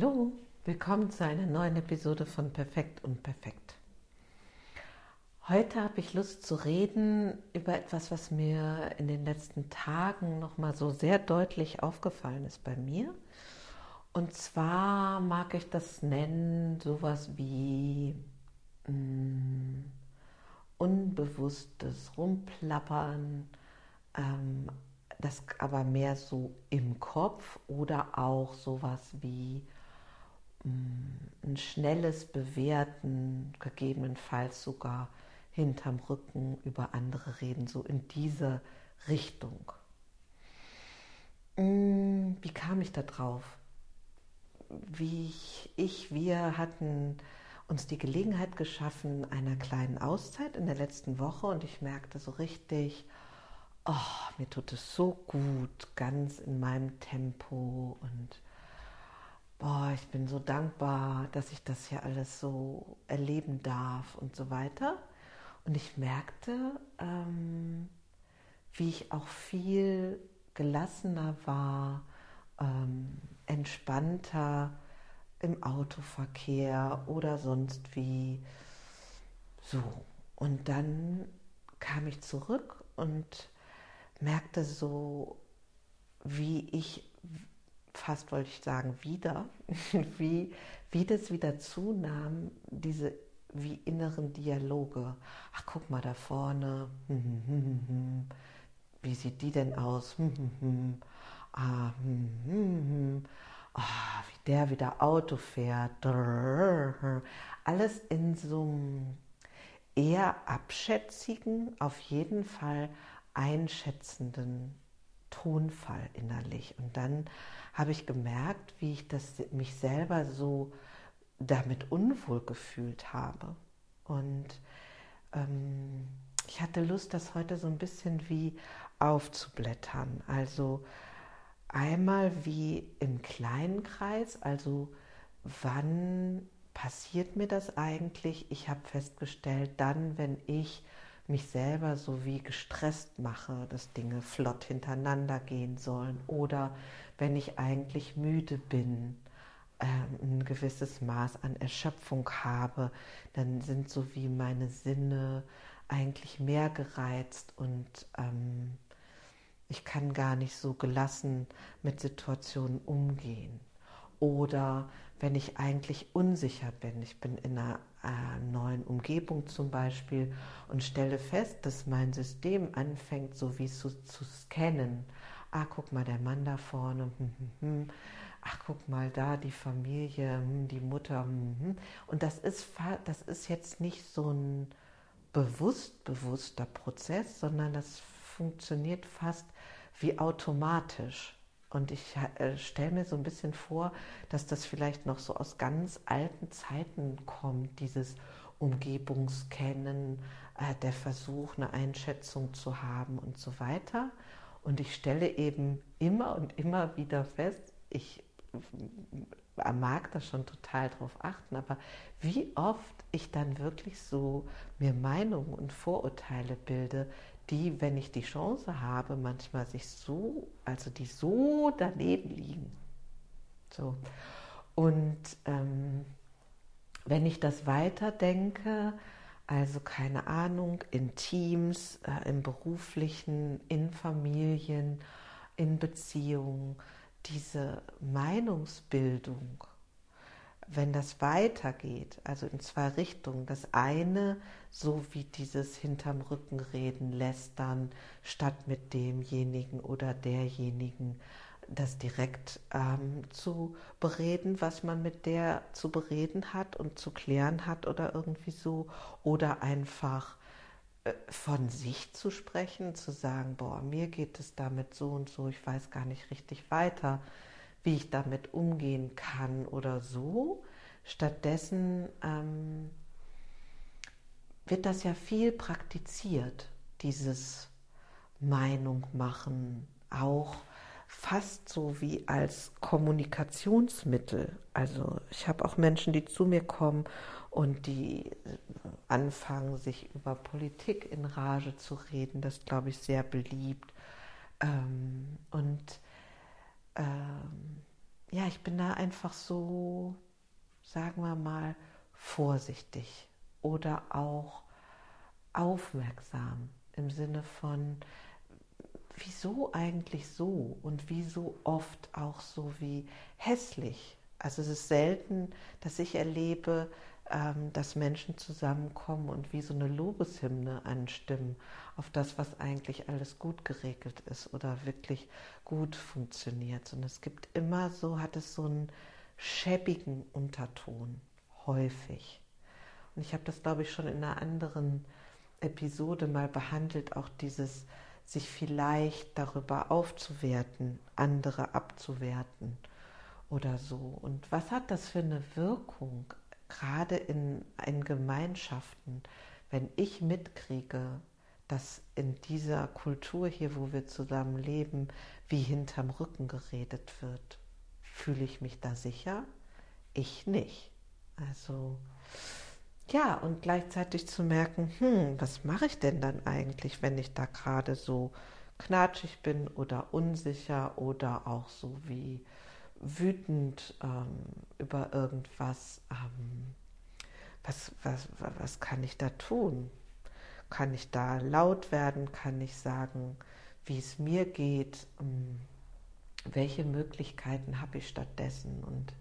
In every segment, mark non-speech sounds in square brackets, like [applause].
Hallo, willkommen zu einer neuen Episode von Perfekt und Perfekt. Heute habe ich Lust zu reden über etwas, was mir in den letzten Tagen nochmal so sehr deutlich aufgefallen ist bei mir. Und zwar mag ich das nennen, sowas wie mh, mm, unbewusstes Rumplappern, ähm, das aber mehr so im Kopf oder auch sowas wie ein schnelles Bewerten, gegebenenfalls sogar hinterm Rücken über andere reden, so in diese Richtung. Mm, wie kam ich da drauf? Wie ich, ich, wir hatten uns die Gelegenheit geschaffen einer kleinen Auszeit in der letzten Woche und ich merkte so richtig, oh, mir tut es so gut, ganz in meinem Tempo und boah, ich bin so dankbar, dass ich das hier alles so erleben darf und so weiter. Und ich merkte, ähm, wie ich auch viel gelassener war, ähm, entspannter im Autoverkehr oder sonst wie. So, und dann kam ich zurück und merkte so, wie ich, fast wollte ich sagen, wieder, [laughs] wie, wie das wieder zunahm, diese wie inneren Dialoge. Ach, guck mal da vorne. [laughs] Wie sieht die denn aus? [laughs] Ah, wie der wieder Auto fährt. Alles in so einem eher abschätzigen, auf jeden Fall einschätzenden Tonfall innerlich. Und dann habe ich gemerkt, wie ich das mich selber so damit unwohl gefühlt habe. Und ähm, ich hatte Lust, das heute so ein bisschen wie aufzublättern. Also einmal wie im kleinen Kreis, also wann passiert mir das eigentlich? Ich habe festgestellt, dann, wenn ich mich selber so wie gestresst mache, dass Dinge flott hintereinander gehen sollen oder wenn ich eigentlich müde bin, ähm, ein gewisses Maß an Erschöpfung habe, dann sind so wie meine Sinne eigentlich mehr gereizt und ähm, ich kann gar nicht so gelassen mit Situationen umgehen. Oder wenn ich eigentlich unsicher bin, ich bin in einer äh, neuen Umgebung zum Beispiel und stelle fest, dass mein System anfängt, so wie zu, zu scannen. Ah, guck mal, der Mann da vorne. Hm, hm, hm. Ach, guck mal da, die Familie, die Mutter. Und das ist, das ist jetzt nicht so ein bewusst bewusster Prozess, sondern das funktioniert fast wie automatisch. Und ich äh, stelle mir so ein bisschen vor, dass das vielleicht noch so aus ganz alten Zeiten kommt, dieses Umgebungskennen, äh, der Versuch, eine Einschätzung zu haben und so weiter. Und ich stelle eben immer und immer wieder fest, ich mag das schon total drauf achten, aber wie oft ich dann wirklich so mir Meinungen und Vorurteile bilde, die, wenn ich die Chance habe, manchmal sich so, also die so daneben liegen. So. Und ähm, wenn ich das weiterdenke, also keine Ahnung, in Teams, äh, im beruflichen, in Familien, in Beziehungen, diese Meinungsbildung wenn das weitergeht, also in zwei Richtungen, das eine, so wie dieses hinterm Rücken reden, lästern, statt mit demjenigen oder derjenigen das direkt ähm, zu bereden, was man mit der zu bereden hat und zu klären hat oder irgendwie so, oder einfach äh, von sich zu sprechen, zu sagen, boah, mir geht es damit so und so, ich weiß gar nicht richtig weiter wie ich damit umgehen kann oder so. Stattdessen ähm, wird das ja viel praktiziert, dieses Meinung machen, auch fast so wie als Kommunikationsmittel. Also ich habe auch Menschen, die zu mir kommen und die anfangen, sich über Politik in Rage zu reden. Das glaube ich sehr beliebt. Ähm, und ähm, ja, ich bin da einfach so, sagen wir mal, vorsichtig oder auch aufmerksam im Sinne von, wieso eigentlich so und wieso oft auch so wie hässlich. Also es ist selten, dass ich erlebe, dass Menschen zusammenkommen und wie so eine Lobeshymne anstimmen auf das, was eigentlich alles gut geregelt ist oder wirklich gut funktioniert. Und es gibt immer so, hat es so einen schäbigen Unterton, häufig. Und ich habe das, glaube ich, schon in einer anderen Episode mal behandelt, auch dieses sich vielleicht darüber aufzuwerten, andere abzuwerten oder so. Und was hat das für eine Wirkung, gerade in, in Gemeinschaften, wenn ich mitkriege, dass in dieser Kultur hier, wo wir zusammen leben, wie hinterm Rücken geredet wird? Fühle ich mich da sicher? Ich nicht. Also ja, und gleichzeitig zu merken, hm, was mache ich denn dann eigentlich, wenn ich da gerade so knatschig bin oder unsicher oder auch so wie wütend ähm, über irgendwas. Ähm, was, was, was kann ich da tun? Kann ich da laut werden? Kann ich sagen, wie es mir geht? Ähm, welche Möglichkeiten habe ich stattdessen? Und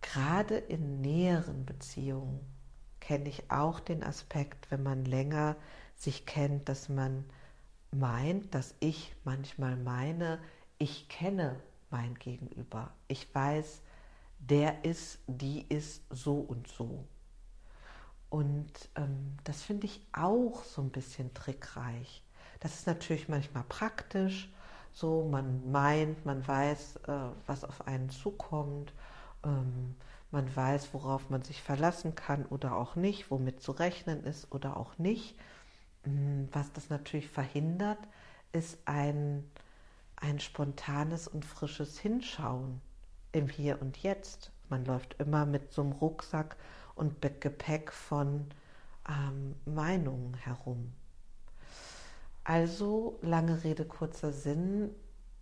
gerade in näheren Beziehungen kenne ich auch den Aspekt, wenn man länger sich kennt, dass man meint, dass ich manchmal meine, ich kenne mein Gegenüber. Ich weiß, der ist, die ist so und so. Und ähm, das finde ich auch so ein bisschen trickreich. Das ist natürlich manchmal praktisch, so man meint, man weiß, äh, was auf einen zukommt ähm, man weiß, worauf man sich verlassen kann oder auch nicht, womit zu rechnen ist oder auch nicht. Mm, was das natürlich verhindert, ist ein, ein spontanes und frisches Hinschauen im Hier und Jetzt. Man läuft immer mit so einem Rucksack und Gepäck von ähm, Meinungen herum. Also, lange Rede, kurzer Sinn.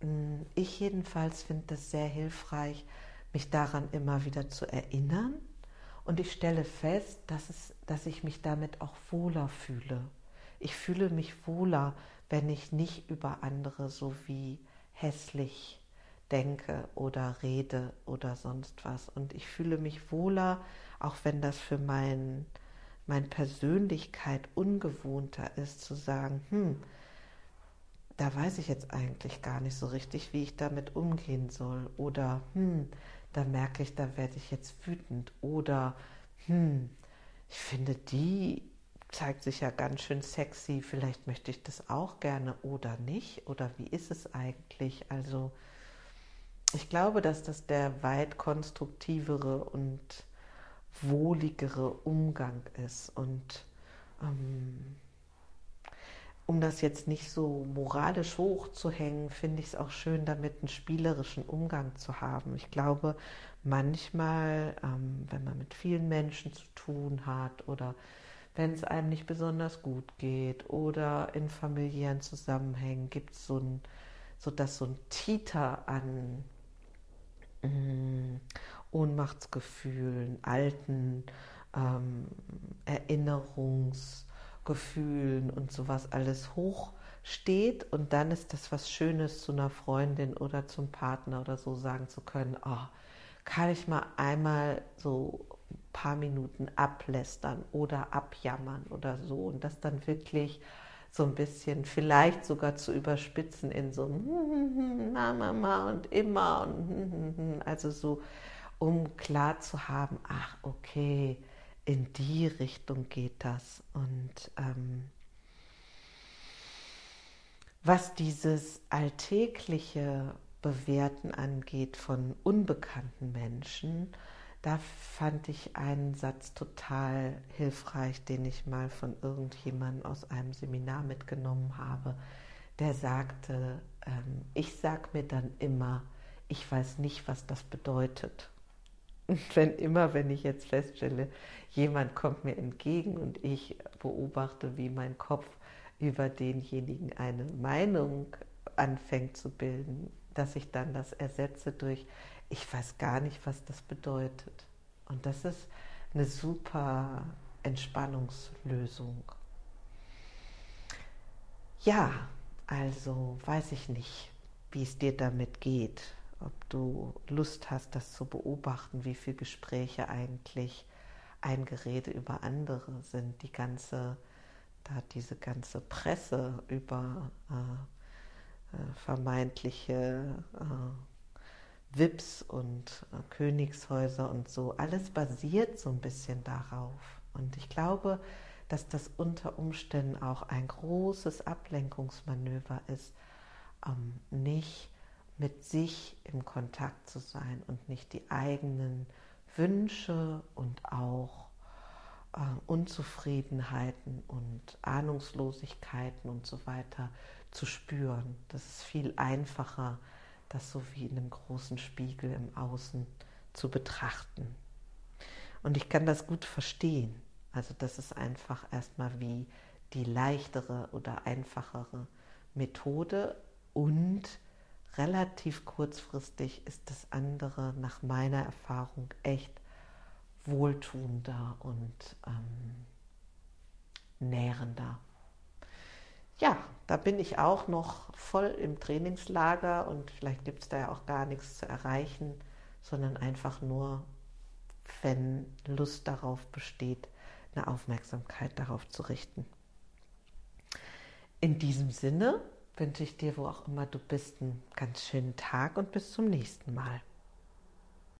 Mm, ich jedenfalls finde das sehr hilfreich, mich daran immer wieder zu erinnern. Und ich stelle fest, dass, es, dass ich mich damit auch wohler fühle. Ich fühle mich wohler, wenn ich nicht über andere so wie hässlich denke oder rede oder sonst was. Und ich fühle mich wohler, auch wenn das für mein, meine Persönlichkeit ungewohnter ist, zu sagen, hm, da weiß ich jetzt eigentlich gar nicht so richtig, wie ich damit umgehen soll. Oder, hm, da merke ich, da werde ich jetzt wütend. Oder, hm, ich finde, die zeigt sich ja ganz schön sexy, vielleicht möchte ich das auch gerne oder nicht. Oder wie ist es eigentlich? Also, ich glaube, dass das der weit konstruktivere und wohligere Umgang ist. Und ähm, um das jetzt nicht so moralisch hochzuhängen, finde ich es auch schön, damit einen spielerischen Umgang zu haben. Ich glaube, manchmal, ähm, wenn man mit vielen Menschen zu tun hat oder wenn es einem nicht besonders gut geht oder in familiären Zusammenhängen gibt es so ein, so dass so ein Titer an mm, Ohnmachtsgefühlen, alten ähm, Erinnerungs- Gefühlen und sowas alles hoch steht und dann ist das was Schönes zu einer Freundin oder zum Partner oder so sagen zu können, oh, kann ich mal einmal so paar Minuten ablästern oder abjammern oder so und das dann wirklich so ein bisschen vielleicht sogar zu überspitzen in so Mama und immer und also so um klar zu haben, ach okay, in die Richtung geht das. Und ähm, was dieses alltägliche Bewerten angeht von unbekannten Menschen, da fand ich einen Satz total hilfreich, den ich mal von irgendjemandem aus einem Seminar mitgenommen habe. Der sagte, ähm, ich sage mir dann immer, ich weiß nicht, was das bedeutet. Und wenn immer, wenn ich jetzt feststelle, jemand kommt mir entgegen und ich beobachte, wie mein Kopf über denjenigen eine Meinung anfängt zu bilden, dass ich dann das ersetze durch, ich weiß gar nicht, was das bedeutet. Und das ist eine super Entspannungslösung. Ja, also weiß ich nicht, wie es dir damit geht, ob du Lust hast, das zu beobachten, wie viele Gespräche eigentlich ein Gerede über andere sind, die ganze, da diese ganze Presse über äh, äh, vermeintliche äh, Wips und äh, Königshäuser und so, alles basiert so ein bisschen darauf. Und ich glaube, dass das unter Umständen auch ein großes Ablenkungsmanöver ist, ähm, nicht mit sich im Kontakt zu sein und nicht die eigenen Wünsche und auch äh, Unzufriedenheiten und Ahnungslosigkeiten und so weiter zu spüren. Das ist viel einfacher, das so wie in einem großen Spiegel im Außen zu betrachten. Und ich kann das gut verstehen. Also das ist einfach erstmal wie die leichtere oder einfachere Methode und relativ kurzfristig ist das andere nach meiner Erfahrung echt wohltuender und ähm, nährender. Da bin ich auch noch voll im Trainingslager und vielleicht gibt es da ja auch gar nichts zu erreichen, sondern einfach nur, wenn Lust darauf besteht, eine Aufmerksamkeit darauf zu richten. In diesem Sinne wünsche ich dir, wo auch immer du bist, einen ganz schönen Tag und bis zum nächsten Mal.